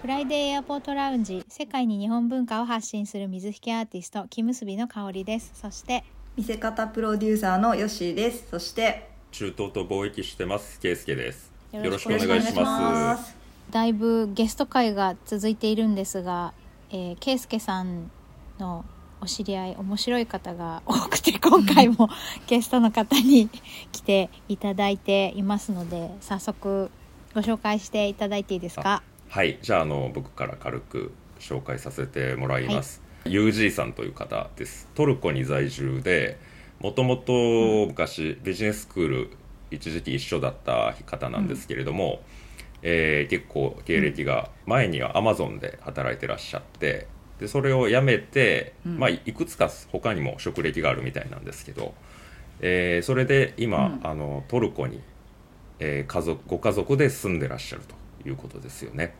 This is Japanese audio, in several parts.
フライデーエアポートラウンジ世界に日本文化を発信する水引アーティスト木結びの香りです。そして見せ方プロデューサーのヨッシーです。そして中東と貿易してますケイスケです。よよろしくお願いします。だいぶゲスト会が続いているんですが、えー、ケイスケさんのお知り合い面白い方が多くて今回も ゲストの方に来ていただいていますので早速ご紹介していただいていいですか？はいじゃああの僕から軽く紹介させてもらいます、UG さんという方です。トルコに在住でもともと昔ビジネススクール一時期一緒だった方なんですけれども、えー結構経歴が前にはアマゾンで働いてらっしゃってでそれを辞めて、うん。まあ、いくつか他にも職歴があるみたいなんですけど、えーそれで今、うん。あのトルコに、えー家族ご家族で住んでらっしゃるということですよね。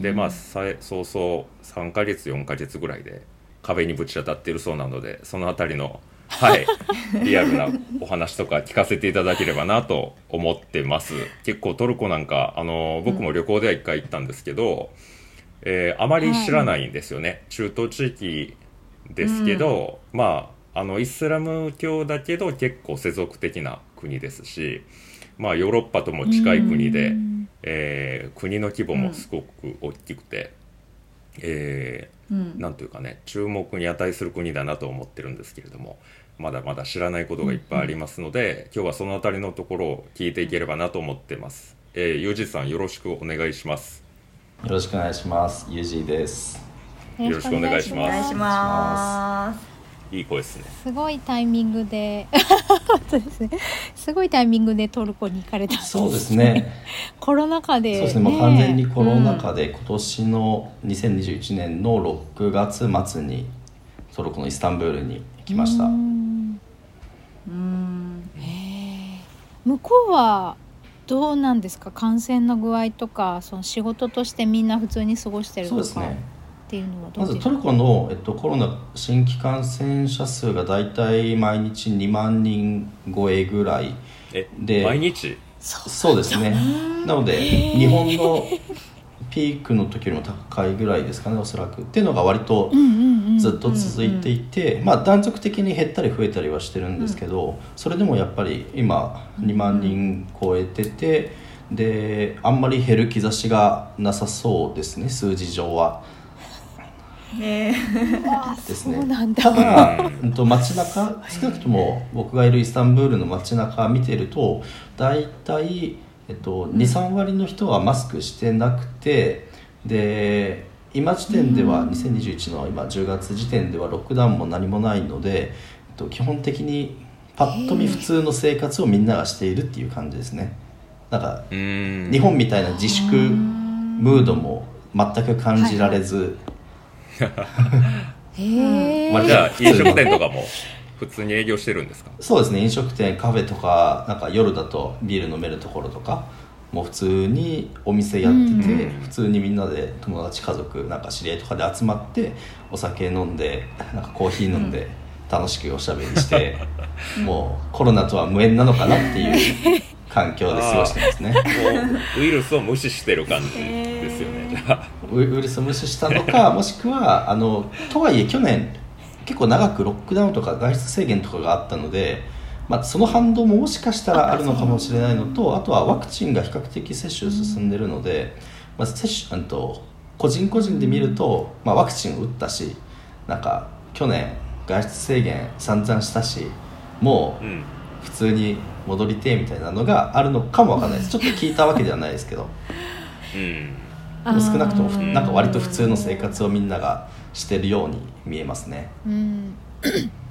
でまあさい早々3ヶ月4ヶ月ぐらいで壁にぶち当たっているそうなのでそのあたりのはい リアルなお話とか聞かせていただければなと思ってます。結構トルコなんかあの僕も旅行では1回行ったんですけど、えーあまり知らないんですよね、中東地域ですけど、まああのイスラム教だけど結構世俗的な国ですしまあヨーロッパとも近い国で、うんえー国の規模もすごく大きくて、えうんーなんというかね注目に値する国だなと思ってるんですけれどもまだまだ知らないことがいっぱいありますので、今日はそのあたりのところを聞いていければなと思ってます。えー、ゆうじさんよろしくお願いします。よろしくお願いします。ゆうじです。よろしくお願いしおます願いいい声ですね。すごいタイミングで。本当ですね。すごいタイミングでトルコに行かれたんですそうですね。コロナ禍で、そうですね。もう完全にコロナ禍で今年の2021年の6月末にトルコのイスタンブールに来ました。う。ん。うん。へえ向こうはどうなんですか？感染の具合とかその仕事としてみんな普通に過ごしてるとか。そうですね。っていうのはどまずうですか？トルコの、えっと、コロナ新規感染者数がだいたい毎日2万人超えぐらいえ、で毎日？そうですね。なので日本のピークの時よりも高いぐらいですかねおそらく。っていうのが割とうんうんうんずっと続いていて、まあ、断続的に減ったり増えたりはしてるんですけど、それでもやっぱり今2万人超えててであんまり減る兆しがなさそうですね数字上は。ね。あですね。そうなんだ。ただ、うんと街中少なくとも僕がいるイスタンブールの街中見てると大体、えっと、23割の人はマスクしてなくてで今時点では2021の今10月時点ではロックダウンも何もないので、えっと、基本的にパッと見普通の生活をみんながしているっていう感じですね。なんか日本みたいな自粛ムードも全く感じられず、へえまあじゃあ飲食店とかも普通に営業してるんですか？そうですね。飲食店カフェとかなんか夜だとビール飲めるところとかもう普通にお店やってて、うん。普通にみんなで友達家族なんか知り合いとかで集まってお酒飲んでなんかコーヒー飲んで楽しくおしゃべりして、もうコロナとは無縁なのかなっていう環境で過ごしてますね。もうウイルスを無視してる感じウウイルスを無視したのか もしくはあのとはいえ去年結構長くロックダウンとか外出制限とかがあったので、まあ、その反動ももしかしたらあるのかもしれないのとあとはワクチンが比較的接種進んでるので、まあ、接種あと個人個人で見ると、まあ、ワクチンを打ったしなんか去年外出制限散々したしもううん。普通に戻りてえみたいなのがあるのかもわかんないです。ちょっと聞いたわけではないですけど。うん少なくともなんか割と普通の生活をみんながしてるように見えますね。うん。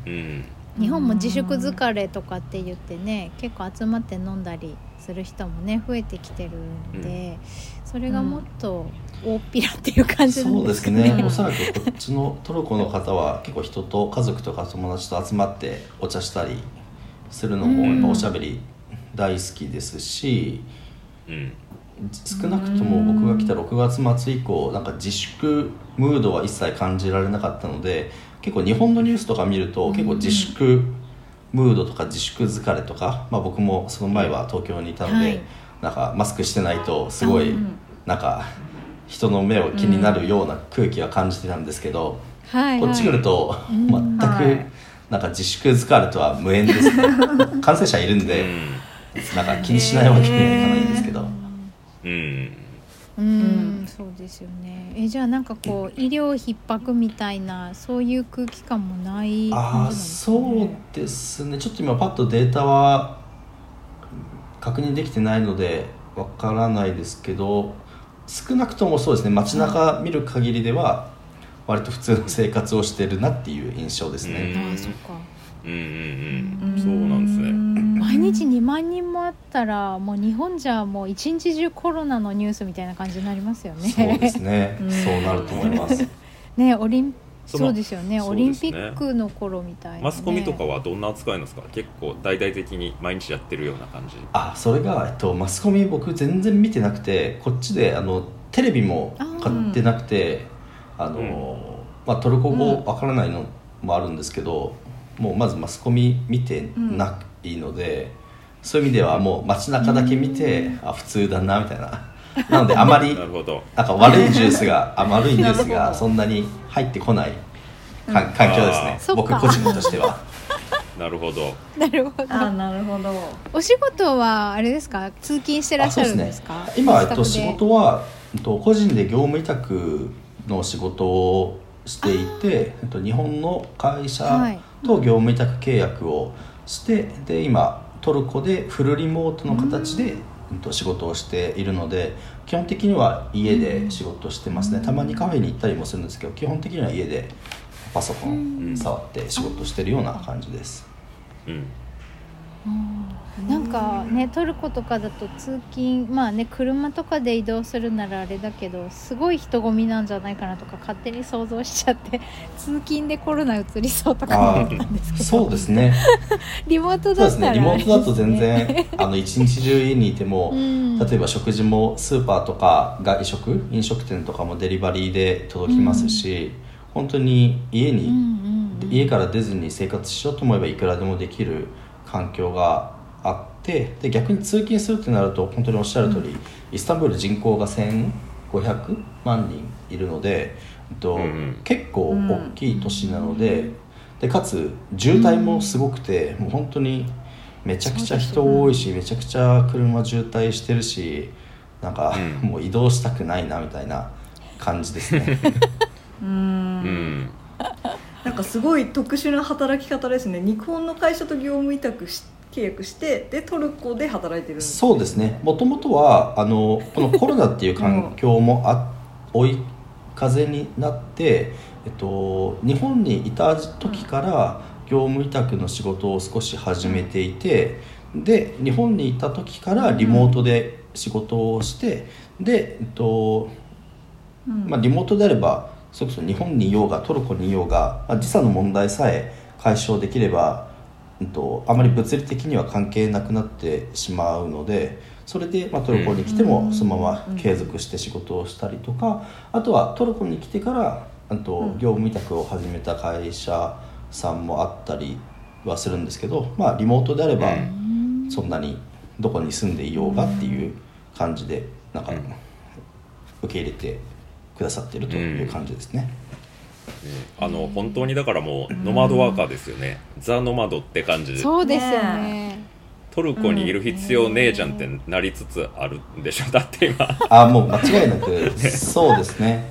うん。日本も自粛疲れとかって言ってね結構集まって飲んだりする人もね増えてきてるんで、それがもっと大っぴらっていう感じなんそうでですね。おそらくこっちのトルコの方は結構人と家族とか友達と集まってお茶したりするのもやっぱおしゃべり大好きですしうん少なくとも僕が来た6月末以降なんか自粛ムードは一切感じられなかったので結構日本のニュースとか見ると結構自粛ムードとか自粛疲れとか、まあ、僕もその前は東京にいたので、はい。なんかマスクしてないとすごいうん。なんか人の目を気になるような空気は感じてたんですけど、はい、こっち来るとうん。全くはい。なんか自粛疲れとは無縁です。ね 感染者いるんうでん。なんか気にしないわけにはいかないうん。うん、うんそうですよね。えじゃあなんかこう医療逼迫みたいなそういう空気感もないなんですかそうねですね。ちょっと今パッとデータは確認できてないのでわからないですけど少なくともそうですね。街中見る限りでは割と普通の生活をしてるなっていう印象ですね、ああそっか。うんうんうん。そうなんですね毎日2万人もあったらもう日本じゃもう一日中コロナのニュースみたいな感じになりますよね。そうですね。うん。そうなると思います。ねオリンそのそうですよね。そうオリンピックの頃みたいな、ね、マスコミとかはどんな扱いなんですか？結構大々的に毎日やってるような感じ。あそれが、えっと、マスコミ僕全然見てなくてこっちであのテレビも買ってなくてあの、まあ、トルコ語わからないのもあるんですけど、もうまずマスコミ見てないので、そういう意味ではもう街中だけ見て、あ普通だなみたいな。なのであまり なるほど。なんか悪いニュースがあ悪いニュースがそんなに入ってこないか環境ですね、僕個人としては。なるほど。なるほど。あなるほど。お仕事はあれですか？通勤してらっしゃるんですか？すね、今、えっと、仕事は、えっと、個人で業務委託の仕事をしていて、えっと、日本の会社はい。と業務委託契約をして、で今トルコでフルリモートの形で、えっと、仕事をしているので基本的には家で仕事してますね、たまにカフェに行ったりもするんですけど基本的には家でパソコン触って仕事してるような感じです。うんなんかねトルコとかだと通勤まあね車とかで移動するならあれだけどすごい人混みなんじゃないかなとか勝手に想像しちゃって 通勤でコロナ移りそうとかあ思ったんですけど。そうですね。リモートそうですね。だったらリモートだと全然あの一日中家にいても、うん。例えば食事もスーパーとか外食飲食店とかもデリバリーで届きますし、本当に家に、うんうんうん。家から出ずに生活しようと思えばいくらでもできる環境があってで逆に通勤するってなると本当におっしゃる通り、イスタンブール人口が1500万人いるので、えっとうんうん。結構大きい都市なので,、でかつ渋滞もすごくて、もう本当にめちゃくちゃ人多いし、めちゃくちゃ車渋滞してるしなんか、うん。もう移動したくないなみたいな感じですね。うん。うんなんかすごい特殊な働き方ですね。日本の会社と業務委託し契約してでトルコで働いてるんです。そうですね。もともとはあのこのコロナっていう環境もあ追い風になって、えっと、日本にいた時から業務委託の仕事を少し始めていてで日本にいた時からリモートで仕事をしてで、えっとうん。まあ、リモートであればそれこそ日本にいようがトルコにいようが、まあ、時差の問題さえ解消できれば、うん、とあまり物理的には関係なくなってしまうのでそれで、まあ、トルコに来てうん。もそのまま継続して仕事をしたりとかあとはトルコに来てからあとうん。業務委託を始めた会社さんもあったりはするんですけど、まあ、リモートであればうん。そんなにどこに住んでいようがっていう感じでなんかうん。受け入れてくださってるという感じですね。あの本当にだからもうノマドワーカーですよね、ザ・ノマドって感じで。そうですよね。トルコにいる必要ねえじゃんってなりつつあるんでしょ。だって今。あもう間違いなくそうですね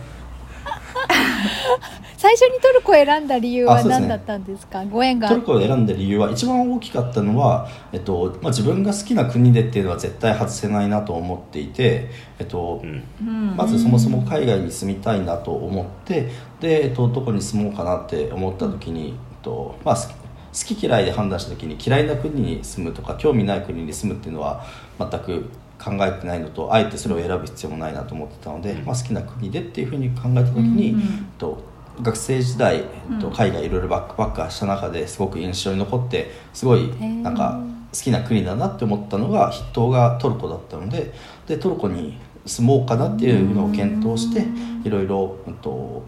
最初にトルコを選んだ理由は何だったんですか？ご縁が。トルコを選んだ理由は一番大きかったのは、えっとまあ、自分が好きな国でっていうのは絶対外せないなと思っていて、えっとうん。うん。まずそもそも海外に住みたいなと思ってで、えっと、どこに住もうかなって思った時に、えっとまあ、好き嫌いで判断した時に嫌いな国に住むとか興味ない国に住むっていうのは全く考えてないのとあえてそれを選ぶ必要もないなと思ってたので、うん。まあ、好きな国でっていうふうに考えた時に、うん。えっと、学生時代、えっと、うん。海外いろいろバックパッカーした中ですごく印象に残ってすごいー。なんか好きな国だなって思ったのが筆頭がトルコだったのででトルコに住もうかなっていうのを検討していろいろ、うんと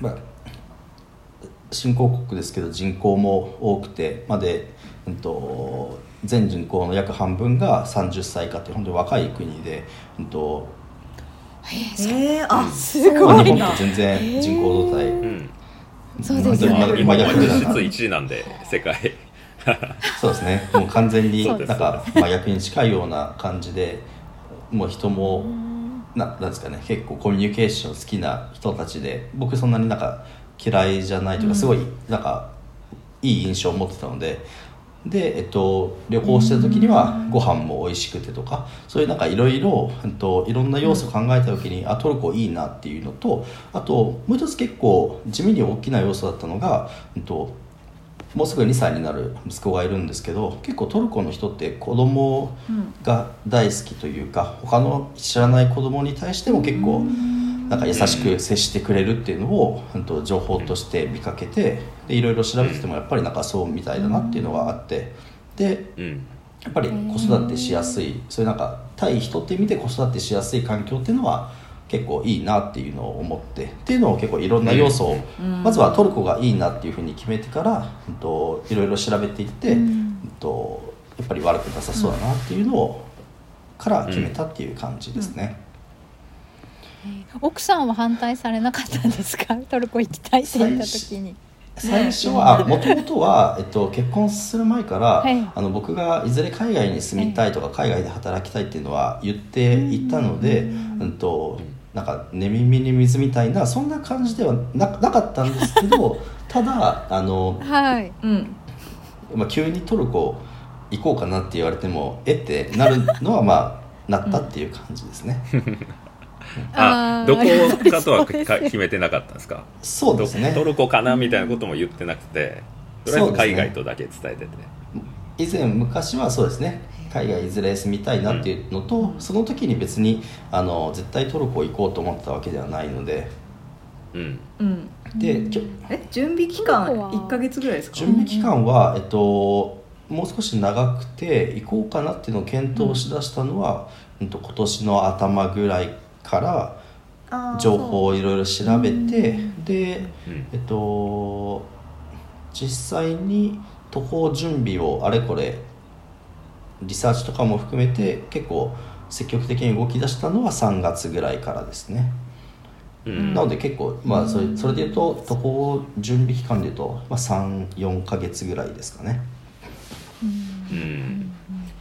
まあ、新興国ですけど人口も多くてまで、うん、と全人口の約半分が30歳以下って本当に若い国で、うん、とえー、あすまあごいな。日本と全然人口動態、うん。そうですよね。本当に真逆実質な1位なんで世界。そうですね。もう完全になんか真逆に近いような感じでもう人もななんですかね。結構コミュニケーション好きな人たちで僕そんなになんか嫌いじゃないというかすごいなんかいい印象を持ってたのでで、えっと、旅行してる時にはご飯も美味しくてとかそういうなんかいろいろえっといろんな要素を考えた時にあトルコいいなっていうのとあともう一つ結構地味に大きな要素だったのが、えっと、もうすぐ2歳になる息子がいるんですけど結構トルコの人って子供が大好きというか他の知らない子供に対しても結構なんか優しく接してくれるっていうのをうんと情報として見かけてでいろいろ調べててもやっぱりなんかそうみたいだなっていうのがあってでうんやっぱり子育てしやすいそういうなんか対人って意味で子育てしやすい環境っていうのは結構いいなっていうのを思ってっていうのを結構いろんな要素を、まずはトルコがいいなっていうふうに決めてから、うん、といろいろ調べていって、うん。とやっぱり悪くなさそうだなっていうのを、から決めたっていう感じですね。奥さんは反対されなかったんですか？トルコ行きたいって言った時に最初はもともとは、えっと、結婚する前から、はい。あの僕がいずれ海外に住みたいとか、海外で働きたいっていうのは言っていたので、うん。となんか寝耳に水みたいなそんな感じではななかったんですけど ただあの、はい。うん。まあ、急にトルコ行こうかなって言われてもえってなるのはまあなったっていう感じですね。あ ーあどこかとは決めてなかったんですか？そうですね。どトルコかなみたいなことも言ってなくてとりあえず海外とだけ伝えてて、以前昔はそうですね。海外いずれ住みたいなっていうのと、その時に別にあの絶対トルコ行こうと思ってたわけではないので。うん。うん。で、きょえ準備期間トルコは。1か月ぐらいですか？準備期間は、えっと、もう少し長くて行こうかなっていうのを検討しだしたのは、うんと今年の頭ぐらいから情報をいろいろ調べてで、うん。えっと実際に渡航準備をあれこれリサーチとかも含めて結構積極的に動き出したのは3月ぐらいからですね、うん。なので結構まあそれそれでいうと渡航準備期間でいうと、まあ、34か月ぐらいですかね。うん。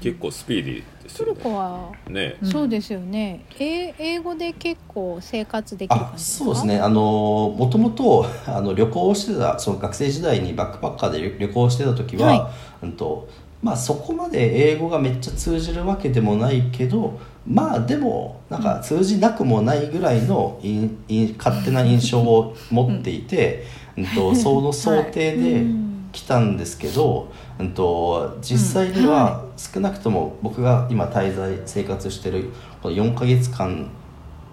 結構スピーディーですトルよねコは。ね。うん。そうですよね、え英語で結構生活できる感あじですか？そうですね。あのもともとあの旅行をしてたその学生時代にバックパッカーで旅旅行してた時は、はうんとまあ、そこまで英語がめっちゃ通じるわけでもないけどまあでもなんか通じなくもないぐらいのいんいん勝手な印象を持っていて、うんとその想定でうん来たんですけど、うんと実際には少なくとも僕が今滞在生活してるこの4ヶ月間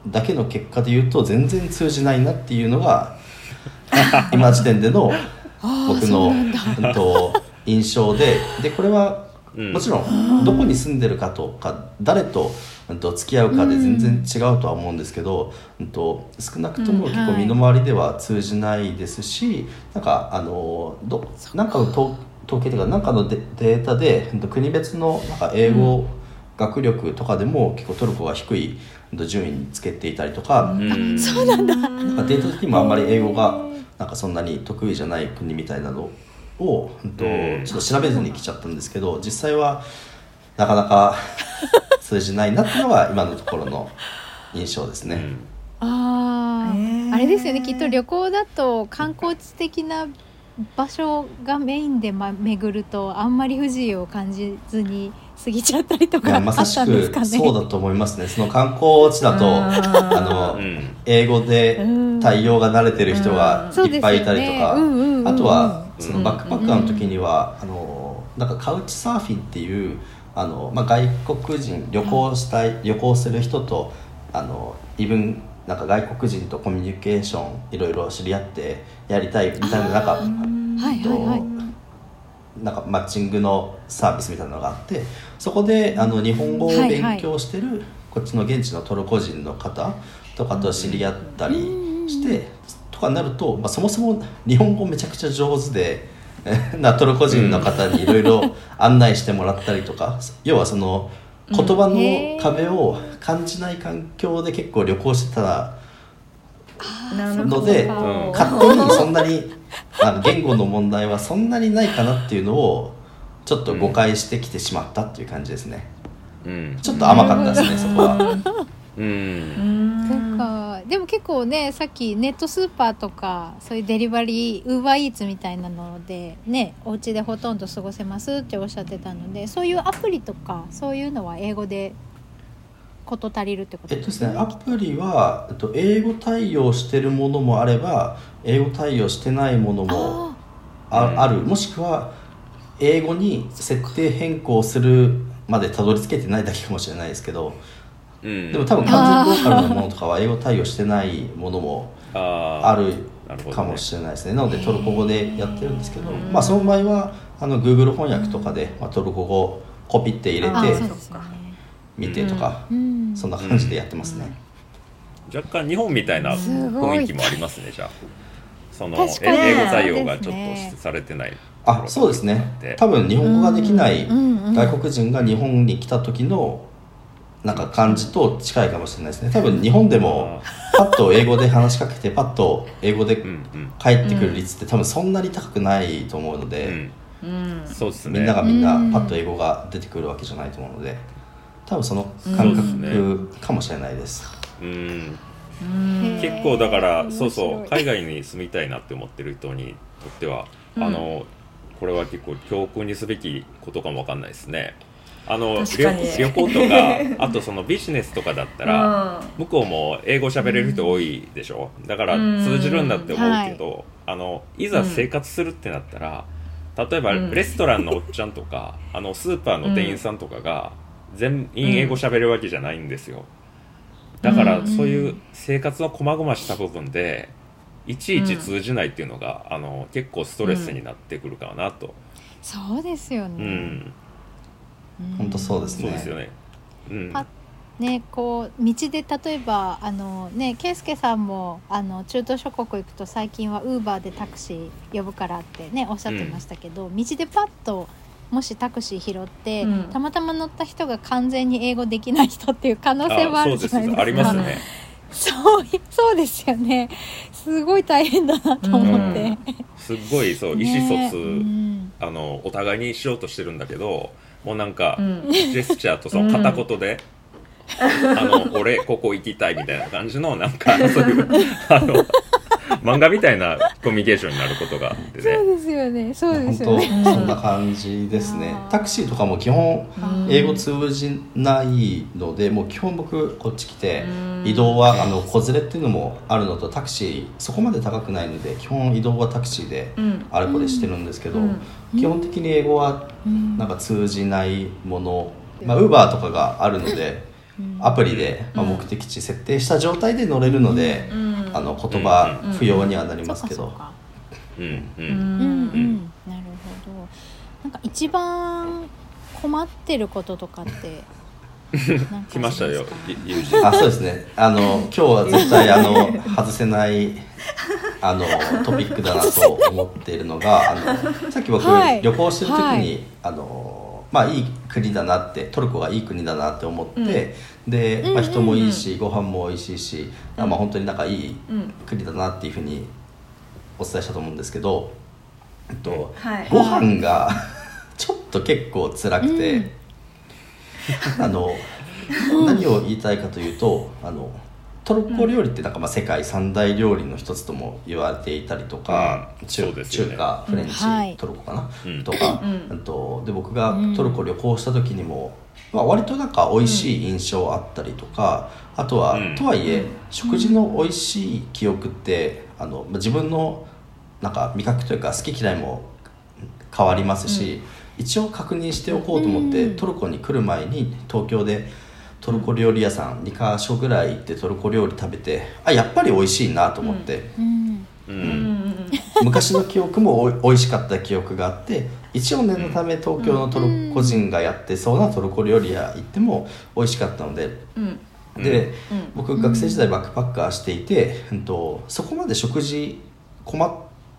だけの結果で言うと全然通じないなっていうのが 今時点での僕の、うんと印象ででこれはうん。もちろんどこに住んでるかとか誰と,、うん、と付き合うかで全然違うとは思うんですけど、うん、と少なくともうん結構身の回りでは通じないですし、なんかあのどなんかの統統計というかなんかのデデータで、うんと国別のなんか英語、学力とかでも結構トルコが低いうんと順位につけていたりとか、うん。そうなんだ。なんかデータ的にもあんまり英語がなんかそんなに得意じゃない国みたいなのを、うんとうん。ちょっと調べずに来ちゃったんですけど実際はなかなか 通じないなっていうのが今のところの印象ですね。うん。あー、へー。あれですよね。きっと旅行だと観光地的な場所がメインで、ま、巡るとあんまり不自由を感じずに過ぎちゃったりといかまさしたく。そうだと思いますね。その観光地だとあの、うん。英語でうん対応が慣れてる人がいっぱいいたりとか、うんうんうんあとはうんそのバックパッカーの時には、あのなんかカウチサーフィンっていうあの、まあ、外国人旅行したい、旅行する人とあのイブンなんか外国人とコミュニケーションいろいろ知り合ってやりたいみたいななんかはいはいはい。なんかマッチングのサービスみたいなのがあってそこであの日本語を勉強してるこっちの現地のトルコ人の方とかと知り合ったりしてとかになると、まあ、そもそも日本語めちゃくちゃ上手で なトルコ人の方にいろいろ案内してもらったりとか要はその言葉の壁を感じない環境で結構旅行してたのでうん勝手にそんなに あの言語の問題はそんなにないかなっていうのをちょっと誤解してきてしまったっていう感じですね。うん。ちょっと甘かったですねそこはううんんそっかでも結構ねさっきネットスーパーとかそういうデリバリーウーバーイーツみたいなのでねお家でほとんど過ごせますっておっしゃってたのでそういうアプリとかそういうのは英語で事足りるってことえっとですねアプリは、えっと、英語対応してるものもあれば英語対応してないものもああ,、うんある。もしくは英語に設定変更するまでたどり着けてないだけかもしれないですけどうん。でも多分完全ローカルのものとかは英語対応してないものもああるかもしれないですね。なのでトルコ語でやってるんですけど、うん。まあその場合はあの Google 翻訳とかで、まあ、トルコ語をコピって入れあて見てとか、うん。そんな感じでやってますね、若干日本みたいな雰囲気もありますねじゃあ。その英語対応がちょっとされてない。あそうですね。で。多分日本語ができない外国人が日本に来た時のなんか感じと近いかもしれないですね。多分日本でもパッと英語で話しかけてパッと英語で帰ってくる率って多分そんなに高くないと思うのうで、んうん。そうですね。みんながみんなうん。パッと英語が出てくるわけじゃないと思うので多分そのうん感覚かもしれないです。うん。うん。結構だからそうそう海外に住みたいなって思ってる人にとっては、うん。あのこれは結構教訓にすべきことかもわかんないですねあの旅旅行とか あとそのビジネスとかだったら、うん。向こうも英語喋れる人多いでしょ？だから通じるんだって思うけど、あのいざ生活するってなったら、例えばうん。レストランのおっちゃんとか、あのスーパーの店員さんとかが全員英語喋れるわけじゃないんですよ。だからうん。そういう生活の細々した部分でいちいち通じないっていうのが、あの結構ストレスになってくるかなと、そうですようん。ね、本当そうですそうですよね。うん。パねこう道で例えばあのね圭介さんもあの中東諸国行くと最近はウーバーでタクシー呼ぶからってねおっしゃってましたけど、道でパッともしタクシー拾って、うん。たまたま乗った人が完全に英語できない人っていう可能性もあるじゃないですか。ありますね。そうそうですよね。すごい大変だなと思って、うん。すっごいそう意ね思疎通、うん。あのお互いにしようとしてるんだけどもうなんか、うん。ジェスチャーとその片言で、あの俺ここ行きたいみたいな感じのなんか そういうあの漫画みたいなコミュニケーションになることがあってそうね。ですよね。そうで本すよね。当そんな感じですね。タクシーとかも基本うん英語通じないのでもう基本僕こっち来てうん。移動はあの子連れっていうのもあるのとタクシーそこまで高くないので基本移動はタクシーでうん。あれこれしてるんですけど、うん。基本的に英語はうん。なんか通じないものまあウーバーとかがあるのでうん。アプリで、まあ、うん。目的地設定した状態で乗れるので、うんあの言葉うん不要にはなりそますけど、うんううん。うんうん。なるほど。なんか一番困ってることとかって 来ましたよあそうですね。あの今日は絶対あの 外せないあのトピックだなと思っているのがあのさっき僕、はい。旅行してる時に、はい。あのまあいい国だなってトルコがいい国だなって思って、で、まあ、人もいいし、ご飯も美味しいし、まあ本当になんかいいうん国だなっていうふうにお伝えしたと思うんですけど、えっと、はい。ご飯が ちょっと結構辛くて、うん。あの何を言いたいかというとあのトルコ料理ってなんかまあ世界三大料理の一つとも言われていたりとか、うん中ね。中華フレンチ、うんはい。トルコかな、うん。とか、うん。あとで僕がトルコ旅行した時にも、まあ、割となんか美味しい印象あったりとか、あとは、うん。とはいえ食事の美味しい記憶ってあのまあ自分のなんか味覚というか好き嫌いも変わりますし、一応確認しておこうと思って、うん。トルコに来る前に東京でトルコ料理屋さん2か所ぐらい行ってトルコ料理食べてあやっぱり美味しいなと思って、うん。ううん。ん昔の記憶もおい美味しかった記憶があって一応念のため東京のトルコ人がやってそうなトルコ料理屋行っても美味しかったので。うん。うんで、うん。僕学生時代バックパッカーしていて、うん、とそこまで食事困っ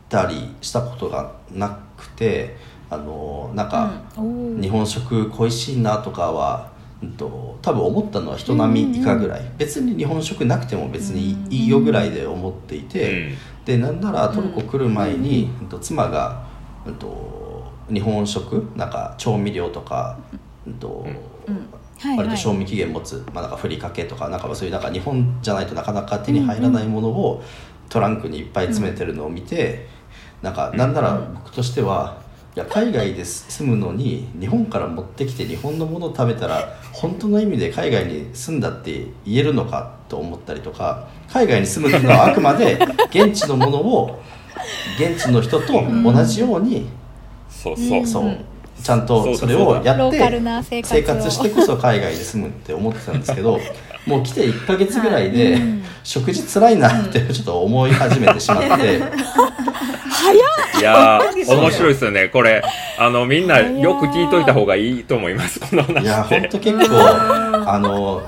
たりしたことがなくてあのなんか、日本食恋しいなとかはうんと多分思ったのは人並み以下ぐらい、別に日本食なくても別にいいよぐらいで思っていて、でなんならトルコ来る前に、うん。と妻が、うんと日本食なんか調味料とか、うんとはい割と賞味期限持つ、まあ、なんかふりかけとかなんかそういうなんか日本じゃないとなかなか手に入らないものをトランクにいっぱい詰めてるのを見て、なんかなんなら僕としてはいや海外で住むのに日本から持ってきて日本のものを食べたら本当の意味で海外に住んだって言えるのかと思ったりとか海外に住むっていうのはあくまで現地のものを現地の人と同じように、そうそう、そううんちゃんとそれをやってローカルな生活してこそ海外で住むって思ってたんですけど もう来て1ヶ月ぐらいで、うん。食事つらいなってちょっと思い始めてしまって、いやー面白いですよね。これあのみんなよく聞いといた方がいいと思いますこの話。いや本当結構あの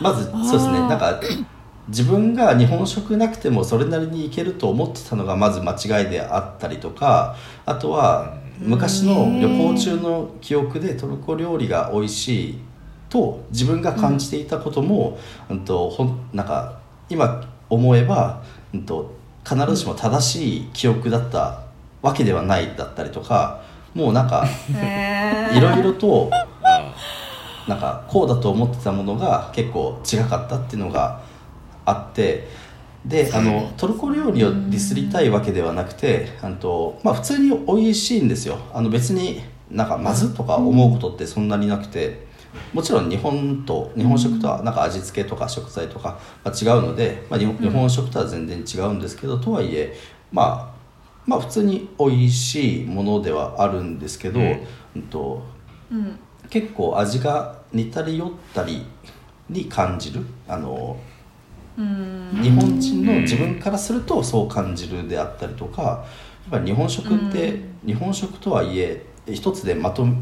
まずそうですね。なんか自分が日本食なくてもそれなりにいけると思ってたのがまず間違いであったりとかあとは昔の旅行中の記憶でトルコ料理が美味しいと自分が感じていたことも、うんとほんなんか今思えば、うんと必ずしも正しい記憶だったわけではないだったりとかもうなんかへいろいろとあなんかこうだと思ってたものが結構違かったっていうのがあってであのトルコ料理をディスりたいわけではなくてあのと、まあ、普通に美味しいんですよ。あの別になんかまずとか思うことってそんなになくてもちろん日本と日本食とはなんか味付けとか食材とかが違うので、まあ、日本食とは全然違うんですけどとはいえまあまあ普通に美味しいものではあるんですけど、うん。うんとうん。結構味が似たり寄ったりに感じるあのうん。日本人の自分からするとそう感じるであったりとかやっぱり日本食って日本食とはいえ一つでまとめ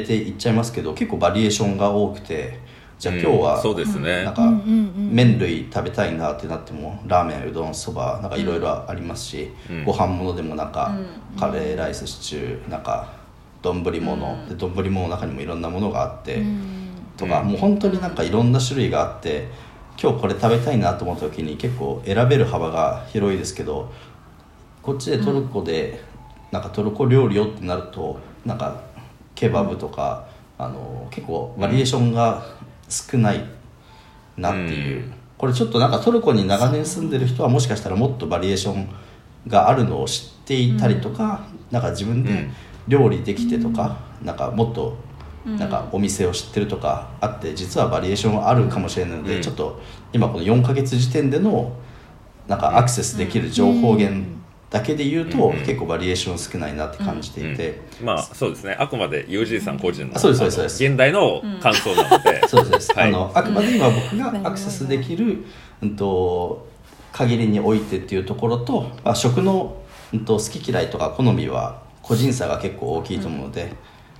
ていっちゃいますけど結構バリエーションが多くてじゃあ今日うんはそうですね。なんか麺類食べたいなってなってもラーメンうどんそばなんかいろいろありますし、うん。ご飯物でもなんか、うカレーライスシチューなんか丼物、うん。で丼物の中にもいろんなものがあって、うん。とか、うんもう本当になんかいろんな種類があって今日これ食べたいなと思った時に結構選べる幅が広いですけどこっちでトルコでなんかトルコ料理よってなるとなんかケバブとか、あの結構バリエーションが少ないなっていう、うん。これちょっとなんかトルコに長年住んでる人はもしかしたらもっとバリエーションがあるのを知っていたりとか、なんか自分でうん。料理できてとか、なんかもっとうん。なんかお店を知ってるとかあって実はバリエーションあるかもしれないので、うん。ちょっと今この4ヶ月時点でのなんかアクセスできる情報源だけで言うと、うん結構バリエーション少ないなって感じていて、まあそうですね。あくまで UG さん個人のあそうですそうですそうです。あの現代の感想なので、そうです、はい。あのあくまで今僕うん。がアクセスできる、うん、と限りにおいてっていうところと、まあ、食の、うん、と好き嫌いとか好みは個人差が結構大きいと思うので、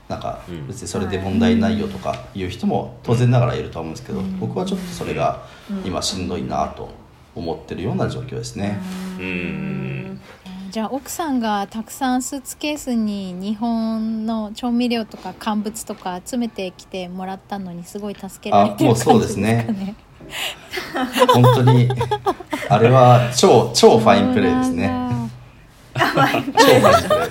なんかうん。別にそれで問題ないよとかいう人も当然ながらいると思うんですけど、僕はちょっとそれが今しんどいなと思ってるような状況ですね。うんじゃあ奥さんがたくさんスーツケースに日本の調味料とか乾物とか集めてきてもらったのにすごい助けられてるあもうそう感じですかですねね。本当にあれは超超ファインプレーですね。超ファインプレー。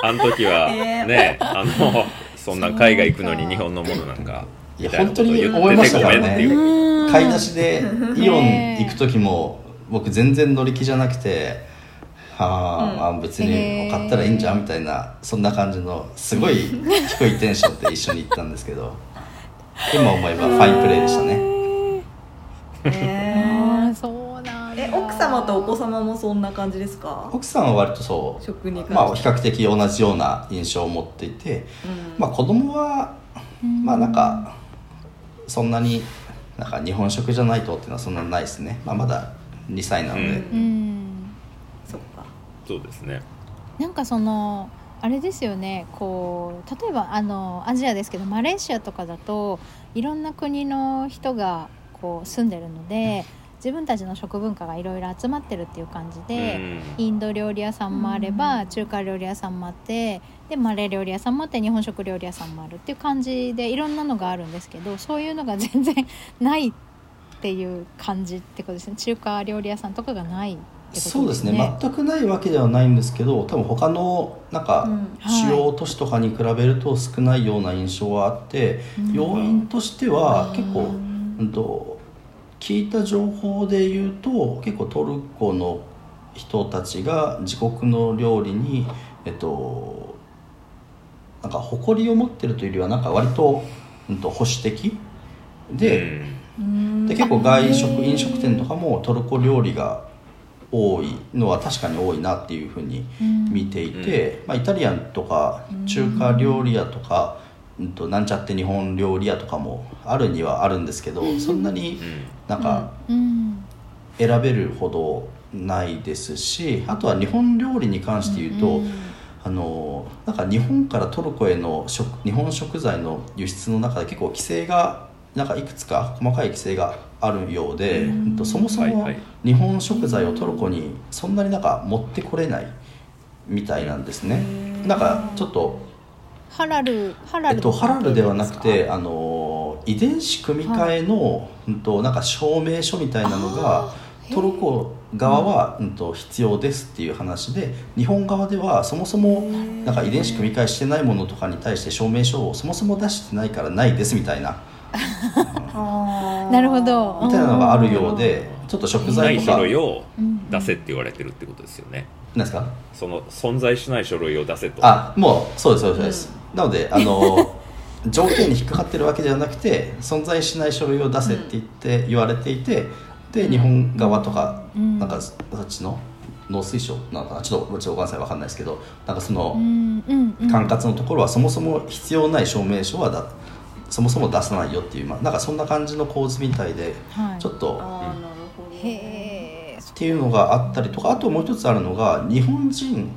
あの時はえーね、あのそんな海外行くのに日本のものなんかいやみたいなことを言ってて本当に思いましたからねごめんっていううん買い出しでイオン行く時も僕全然乗り気じゃなくてはあ、うん。まあ別に買ったらいいんじゃんみたいなそんな感じのすごい低いテンションで一緒に行ったんですけど 今思えばファインプレーでしたね。えそうなんだ。え奥様とお子様もそんな感じですか？奥さんは割とそう。食にまあ比較的同じような印象を持っていてうん。まあ子供はまあなんかそんなになんか日本食じゃないとっていうのはそんなないですね、まあ、まだ2歳なので、うんそうですね。なんかそのあれですよねこう例えばあのアジアですけどマレーシアとかだといろんな国の人がこう住んでるので自分たちの食文化がいろいろ集まってるっていう感じで、うん。インド料理屋さんもあれば、中華料理屋さんもあってでマレー料理屋さんもあって日本食料理屋さんもあるっていう感じでいろんなのがあるんですけどそういうのが全然ないっていう感じってことですね。中華料理屋さんとかがないですね。そうですね。全くないわけではないんですけど多分他のなんかうん。主要都市とかに比べると少ないような印象はあって、うん。要因としては結構、ううんん、と聞いた情報で言うと結構トルコの人たちが自国の料理にえっとなんか誇りを持ってるというよりはなんか割と,、うん、と保守的で,、うん。で結構外食飲食店とかもトルコ料理が多いのは確かに多いなっていうふうにうん。見ていて、まあ、イタリアンとか中華料理屋とか、うん、となんちゃって日本料理屋とかもあるにはあるんですけどそんなにうん。なんかうん。選べるほどないですしあとは日本料理に関して言うと、うん。あのなんか日本からトルコへの食日本食材の輸出の中で結構規制がなんかいくつか細かい規制があるようで、うん。とそもそもはいはい。日本食材をトルコにそんなになんか持ってこれないみたいなんですね。なんかちょっとハラルハラル。えっと、ハラルではなくてあの遺伝子組み換えの、うんとなんか証明書みたいなのがトルコ側は、うん、と必要ですっていう話で日本側ではそもそもなんか遺伝子組み換えしてないものとかに対して証明書をそもそも出してないからないですみたいななるほど。みたいなのがあるようでちょっと食ない材とか。書類をうん。出せって言われてるってことですよね。何ですか？その存在しない書類を出せと。あもうそうですそうですそうです、なのであの 条件に引っかかってるわけではなくて存在しない書類を出せって言って言われていてで日本側とか、うん。なんかそっちの農水省なのかな？ちょっとちょっとごめんなさいわかんないですけどなんかその管轄のところはそもそも必要ない証明書はだそもそも出さないよっていう、まあ、なんかそんな感じの構図みたいではい。ちょっとっていうのがあったりとかあともう一つあるのが日本人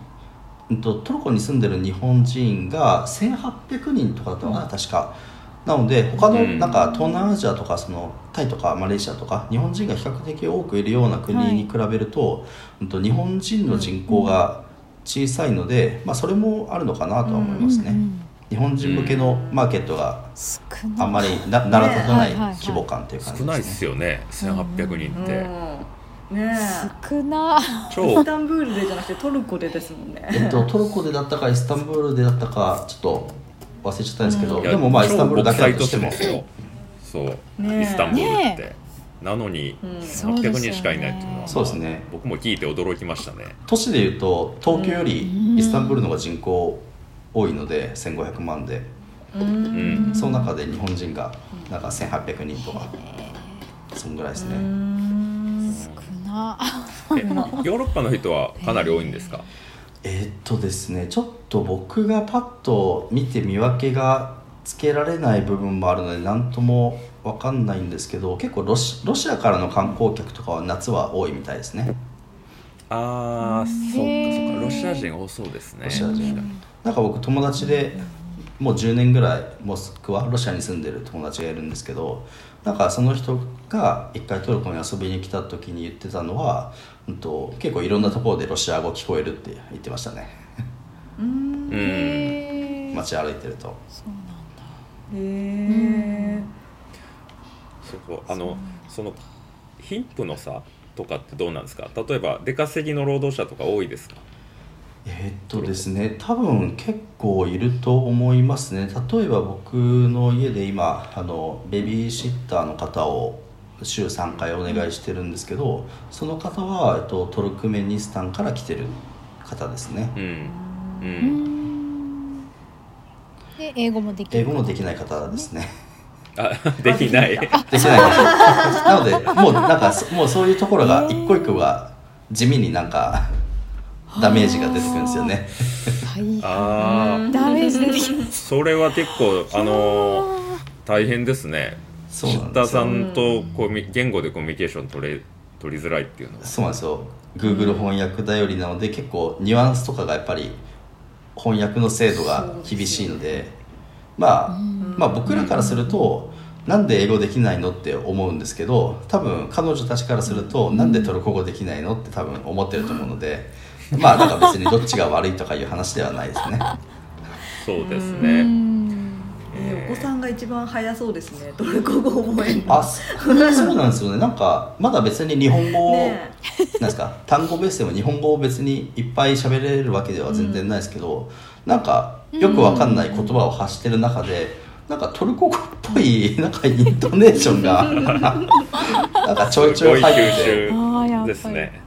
トルコに住んでる日本人が1800人とかだったのかな確か。なので他のうん。なんか東南アジアとかそのタイとかマレーシアとか日本人が比較的多くいるような国に比べると,、うんと日本人の人口が小さいので、まあ、それもあるのかなとは思いますね、うんうん日本人向けのマーケットが少あんまりりななら立たない規模感という感じ少ないっですね。すよね1800人って。う。んね少なイスタンブールでじゃなくてトルコでですもんね。えっと、トルコでだったかイスタンブールでだったかちょっと忘れちゃったんですけど、いやでもまあイスタンブールだけだとしても。そう、ねえ。イスタンブールって、ねなのにうん。そうですよね800人しかいないっていうのはそうですね。僕も聞いて驚きましたね。都市でいうと東京よりうんイスタンブールの方が人口多いので1500万で、うん。うんその中で日本人がなんか1800人とかそんぐらいですね、うん少な。えヨーロッパの人はかなり多いんですか？えーっとですねちょっと僕がパッと見て見分けがつけられない部分もあるので何とも分かんないんですけど結構ロシロシアからの観光客とかは夏は多いみたいですね。ああそっかそっか。ロシア人多そうですね。ロシア人なんか僕友達でもう10年ぐらいモスクワロシアに住んでる友達がいるんですけどなんかその人が一回トルコに遊びに来た時に言ってたのは、うん、と結構いろんなところでロシア語聞こえるって言ってましたね。うん。街歩いてると。そうなんだ。へえそうそうあのその貧富の差とかってどうなんですか？例えば出稼ぎの労働者とか多いですか？えーっとですね多分結構いると思いますね。例えば僕の家で今あのベビーシッターの方を週3回お願いしてるんですけどその方は、えっと、トルクメニスタンから来てる方ですね。うん。ううん。んで英語もできる英語もできない方ですね。あできない。できない方 なのでもうなんかそもうそういうところが一個一個が地味になんかダメージが出てくるんですよね。ああダメージ出てきまそれは結構あの大変ですね。そうシッターなんですよ。さんとコミ言語でコミュニケーション取れ取りづらいっていうのは。そうなんですよ。Google 翻訳頼りなので結構ニュアンスとかがやっぱり翻訳の精度が厳しいのでまあまあ僕らからするとなんで英語できないのって思うんですけど多分彼女たちからすると、なんでトルコ語できないのって多分思ってると思うのでまあなんか別にどっちが悪いとかいう話ではないですね。そうですうねん。えーお子さんが一番早そうですね。トルコ語覚えるの。あそそうなんですよね。なんかまだ別に日本語を、ねなんですか？単語ベースでも日本語を別にいっぱい喋れるわけでは全然ないですけど、なんかよくわかんない言葉を発してる中で、なんかトルコ語っぽいなんかイントネーションが なんかちょいちょい入ってですね、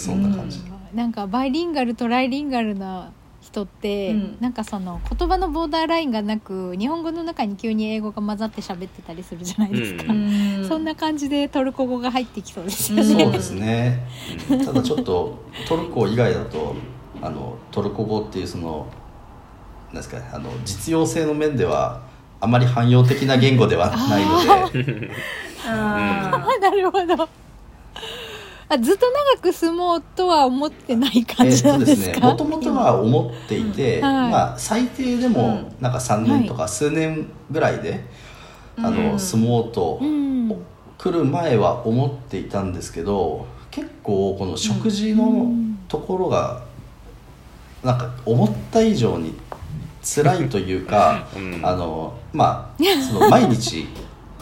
そんな感じ、うん。なんかバイリンガルトライリンガルな人って、うん。なんかその言葉のボーダーラインがなく日本語の中に急に英語が混ざって喋ってたりするじゃないですか、うん。そんな感じでトルコ語が入ってきそうですようんね、そうですね、ただちょっとトルコ以外だとあのトルコ語っていうそのなんですかねあの実用性の面ではあまり汎用的な言語ではないので。あ あなるほどあずっと長く住もうとは思ってない感えじなんですか、ねもともとは思っていて、うんはい。まあ、最低でもうん。なんか3年とか数年ぐらいで、あのうん。住もうとうん。来る前は思っていたんですけど結構この食事うのん。ところがなんか思った以上に辛いというかうん。あのまあその毎日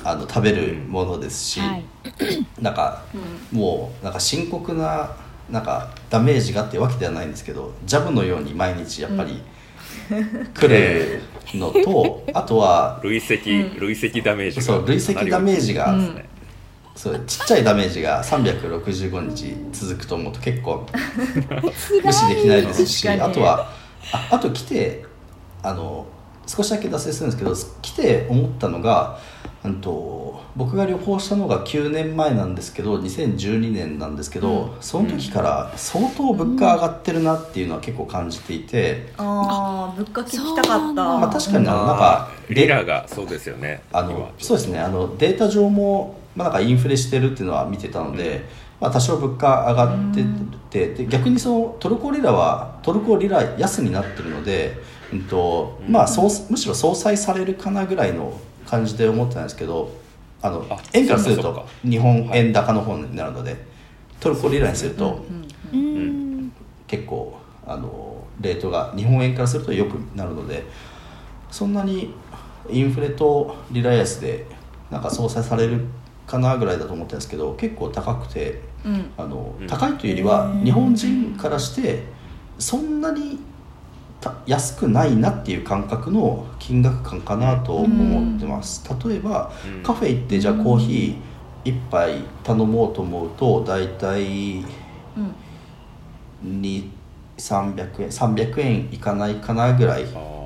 あの食べるものですし、はい なんかーうん。もうなんか深刻ななんかダメージがってわけではないんですけどジャブのように毎日やっぱり来るのと、あとは累積、うん。累積ダメージがそう累積ダメージが、そうちっちゃいダメージが365日続くと思うと結構無視できないですしあとはああと来てあの少しだけ脱線するんですけど来て思ったのが、うん、と僕が旅行したのが9年前なんですけど2012年なんですけど、うん。その時から相当物価上がってるなっていうのは結構感じていて、ああ物価聞きたかった。まあ、確かにあのなんあかーリラがそうですよね。あのそうですね。あのデータ上も、まあ、なんかインフレしてるっていうのは見てたので、うん。まあ、多少物価上がっててで逆にそのトルコリラはトルコリラ安になってるので、うんとまあ、そうむしろ相殺されるかなぐらいの感じで思ってたんですけどあのあ円からすると日本円高の方になるので、トルコリラにすると結構あのレートが日本円からすると良くなるのでそんなにインフレとリラ安でなんか相殺されるかなぐらいだと思ったんですけど結構高くてうん。あの、うん。高いというよりは日本人からしてそんなにた安くないなっていう感覚の金額感かなと思ってます、例えばうん。カフェ行ってじゃあコーヒー1杯頼もうと思うと大体うん。に300円300円いかないかなぐらいあ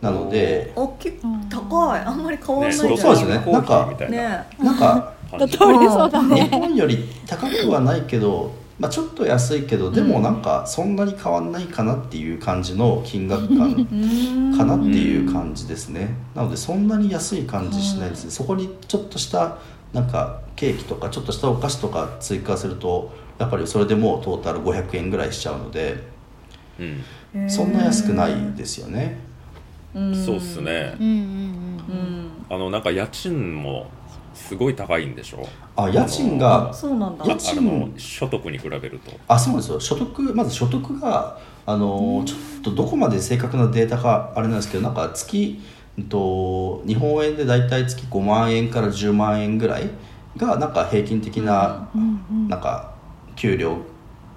なので。あ結構高い。あんまり変わんないじゃねんそうですね。コーヒーみたいなね。なんか日 ね。本より高くはないけど、まあ、ちょっと安いけどでもなんかそんなに変わんないかなっていう感じの金額感うんかなっていう感じですね。なのでそんなに安い感じしないですね。そこにちょっとしたなんかケーキとかちょっとしたお菓子とか追加するとやっぱりそれでもうトータル500円ぐらいしちゃうのでうん。そんな安くないですよね。うん。そうっすね。うんうんうん。あのなんか家賃もすごい高いんでしょ？あ家賃あがそうなんだ。あ家賃。所得に比べると。あそうなんですよ。所得まず所得があのちょっとどこまで正確なデータかあれなんですけどなんか月うんと日本円で大体月5万円から10万円ぐらいがなんか平均的なうんうんなんか給料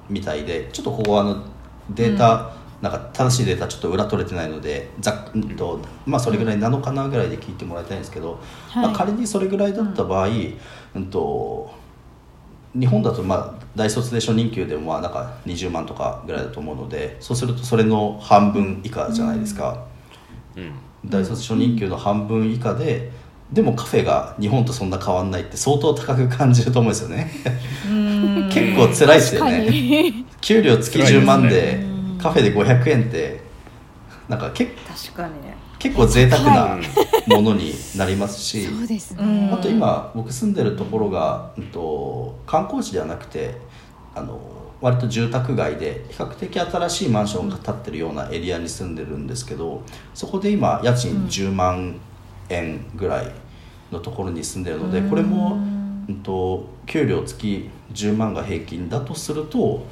みたいでちょっとここはあのデータ、なんか正しいデータちょっと裏取れてないのでざっうんとまあそれぐらいなのかなぐらいで聞いてもらいたいんですけど、はい。まあ、仮にそれぐらいだった場合、うん。と日本だとまあ大卒で初任給でもまあなんか20万とかぐらいだと思うのでそうするとそれの半分以下じゃないですか、うん。大卒初任給の半分以下ででもカフェが日本とそんな変わんないって相当高く感じると思うんですよね。うん。結構辛いですよね。に。給料月辛いですね10万でうんカフェで500円ってなんかけ確かに。ね結構贅沢なうんものになりますしそうですうんね。あと今僕住んでるところが、うんと、観光地ではなくてあの割と住宅街で比較的新しいマンションが建ってるようなエリアに住んでるんですけどそこで今家賃10万円ぐらいのところに住んでるのでこれも、うん、と給料月10万が平均だとすると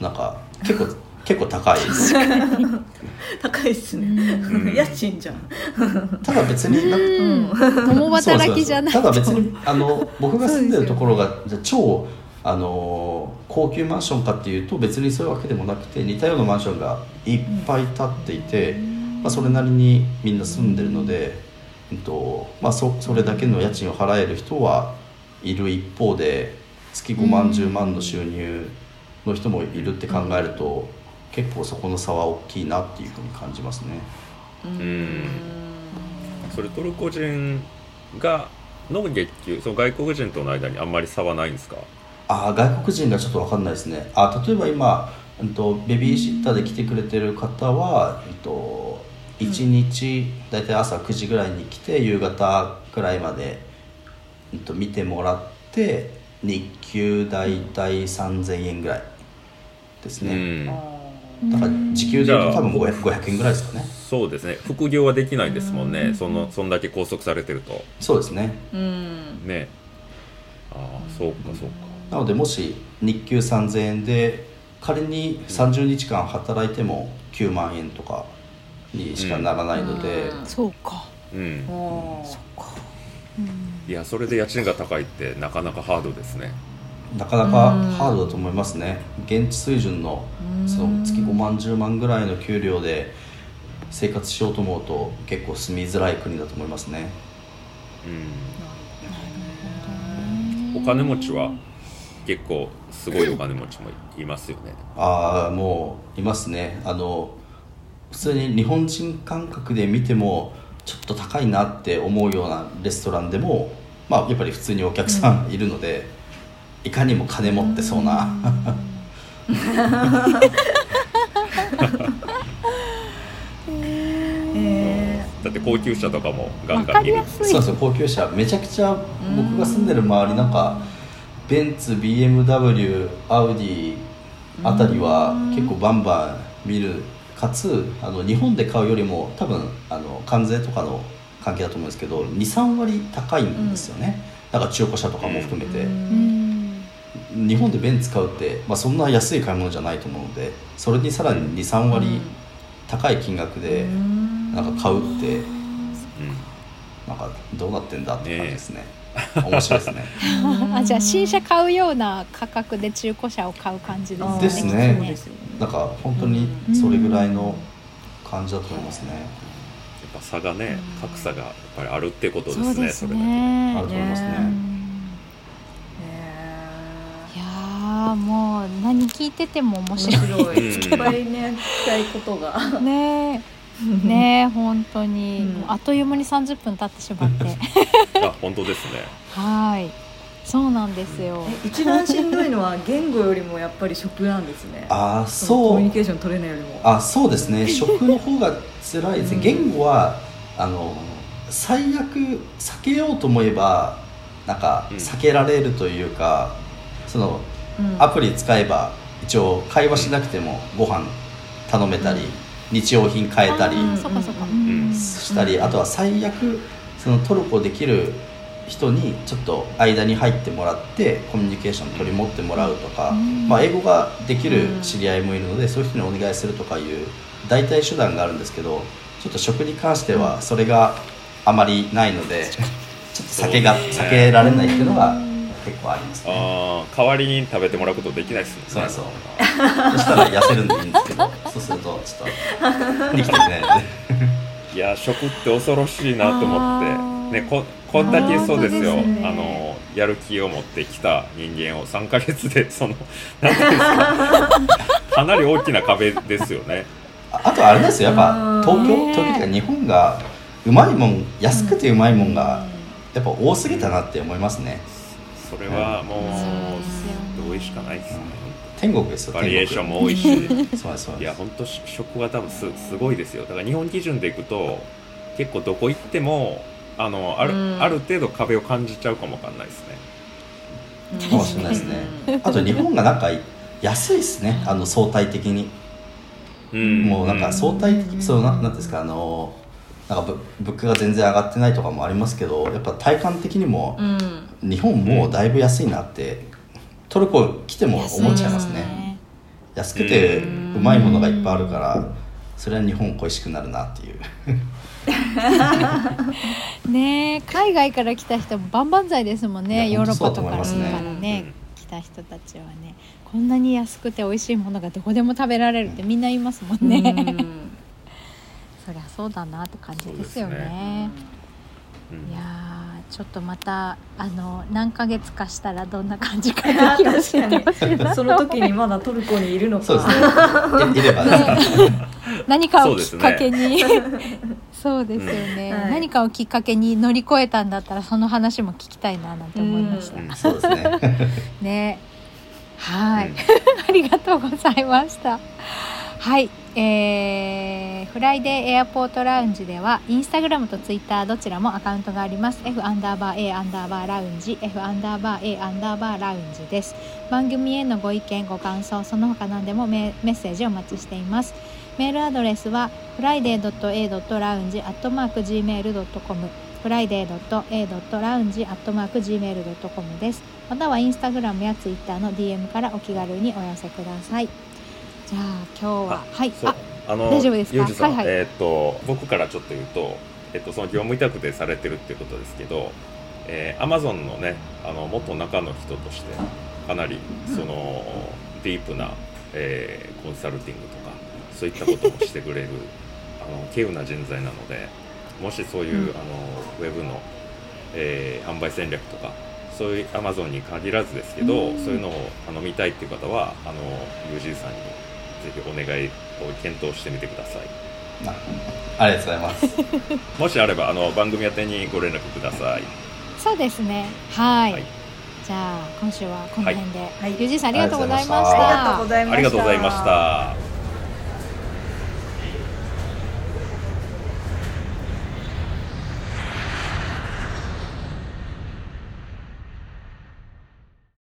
なんか結構結構高いです。高いっすね。家賃じゃん。ただ別に共働きじゃない。ただ別にあの僕が住んでるところがじゃ超あの高級マンションかっていうと別にそういうわけでもなくて似たようなマンションがいっぱい建っていて、まあ、それなりにみんな住んでるので、えっとまあ、そそれだけの家賃を払える人はいる一方で月5万10万の収入の人もいるって考えると、結構そこの差は大きいなっていうふうに感じますね。うん。それトルコ人がの月給その外国人との間にあんまり差はないんですか？あ外国人がちょっと分かんないですね。あ例えば今、えっと、ベビーシッターで来てくれてる方は、えっと、1日大体朝9時ぐらいに来て夕方ぐらいまで、えっと、見てもらって日給大体3000円ぐらいですね、うんだから時給でいうと多分 500, 500円ぐらいですかね。そうですね。副業はできないですもんね、そのそんだけ拘束されてると。そうですね。うん。ね。ああそうかそうか。なのでもし日給3000円で仮に30日間働いても9万円とかにしかならないので、うん、そうか。うん。そうか、うん、いやそれで家賃が高いってなかなかハードですねなかなかハードだと思いますね。現地水準のその月5万10万ぐらいの給料で生活しようと思うと結構住みづらい国だと思いますね。うん。お金持ちは結構すごいお金持ちもいますよね。ああもういますね。あの普通に日本人感覚で見てもちょっと高いなって思うようなレストランでもまあやっぱり普通にお客さんいるので、うんいかにも金持ってそうな。だって高級車とかもガンガン見る。そうそう高級車めちゃくちゃ僕が住んでる周りなんかベンツ BMW アウディあたりは結構バンバン見る。かつあの日本で買うよりも多分あの関税とかの関係だと思うんですけど23割高いんですよね、うん、だから中古車とかも含めて。うん日本でベンツ買うって、まあ、そんな安い買い物じゃないと思うのでそれにさらに23割高い金額でなんか買うって、うん、なんかどうなってんだって感じですね。面白いですね あじゃあ新車買うような価格で中古車を買う感じですね。ですね。なんか本当にそれぐらいの感じだと思いますね。やっぱ差がね、格差がやっぱりあるってことですね。そすねあると思いますね。あもう何聞いてても面白い。いっぱいね聞きたいことが。ね。えねえ本当に、うん、あっという間に30分経ってしまって。あ本当ですね。はい。そうなんですよ。一番しんどいのは言語よりもやっぱり食なんですね。あそう。コミュニケーション取れないよりも。あそうですね。食の方が辛いですね、うん、言語はあの最悪避けようと思えばなんか避けられるというか、うん、そのアプリ使えば一応会話しなくてもご飯頼めたり、日用品買えたりしたりあとは最悪そのトルコできる人にちょっと間に入ってもらってコミュニケーション取り持ってもらうとか、まあ、英語ができる知り合いもいるのでそういう人にお願いするとかいう代替手段があるんですけどちょっと食に関してはそれがあまりないのでちょっと酒が避けられないっていうのが結構あります、ね、ああ代わりに食べてもらうことできないですね。そうそう。そしたら痩せるんでいいんですけど。そうするとちょっとできてね。いや食って恐ろしいなと思って。ねここんだけそうですよ、ね、あのやる気を持ってきた人間を3か月でその何ていうんですか。かなり大きな壁ですよね。あとあれですよ。やっぱ東京東京というか日本がうまいもん安くてうまいもんがやっぱ多すぎたなって思いますね、それはもう同意しかない。ですね天国ですよバリエーションも多いし。そうそういや本当食は多分すすごいですよ。だから日本基準でいくと結構どこ行ってもあのある,、ある程度壁を感じちゃうかもわかんないですね。かもしれないですね。あと日本がなんか安いですね。あの相対的に、うん、もうなんか相対的そうななんですかあのなんかぶ物価が全然上がってないとかもありますけどやっぱ体感的にもうん。日本もうだいぶ安いなってトルコ来ても思っちゃいますね。ね安くてうまいものがいっぱいあるからそれは日本恋しくなるなっていう。ねえ海外から来た人も万々歳ですもんいね。ヨーロッパとかからねね来た人たちはね。こんなに安くて美味しいものがどこでも食べられるってみんな言いますもんね、うんそりゃそうだなって感じですよそうですね。うん。いやーちょっとまたあの何ヶ月かしたらどんな感じかなその時にまだトルコにいるのか。そうですね。ね。何かをきっかけに。そうですよね、はい。何かをきっかけに乗り越えたんだったらその話も聞きたいななんて思いました、ね。ね。はい、うん。ありがとうございました。はいえー、フライデーエアポートラウンジではインスタグラムとツイッターどちらもアカウントがあります。F アンダーバー A アンダーバーラウンジ F アンダーバー A アンダーバーラウンジです。番組へのご意見ご感想その他何でもメメッセージをお待ちしています。メールアドレスは friday.a.lounge.gmail.com friday.a.lounge.gmail.com です。またはインスタグラムやツイッターの DM からお気軽にお寄せください。じゃあ今日ははい。あの大丈夫ですか？ユージさん、はいはい。えーっと僕からちょっと言うと、えっとその業務委託でされてるっていうことですけど、えー、アマゾンのねあの元中の人としてかなりその、ディープな、えーコンサルティングとかそういったこともしてくれる あの稀有な人材なのでもしそういう、うん。あのウェブの、えー販売戦略とかそういうアマゾンに限らずですけど、うん。そういうのを頼みたいっていう方はあの UG さんにぜひお願いを検討してみてください。あありがとうございます。もしあればあの番組宛てにご連絡ください。そうですね。はい、はい。じゃあ今週はこの辺で、はい。ゆうじさんありがとうございましありがとうございましたた。ありがとうございました。ありがとうございました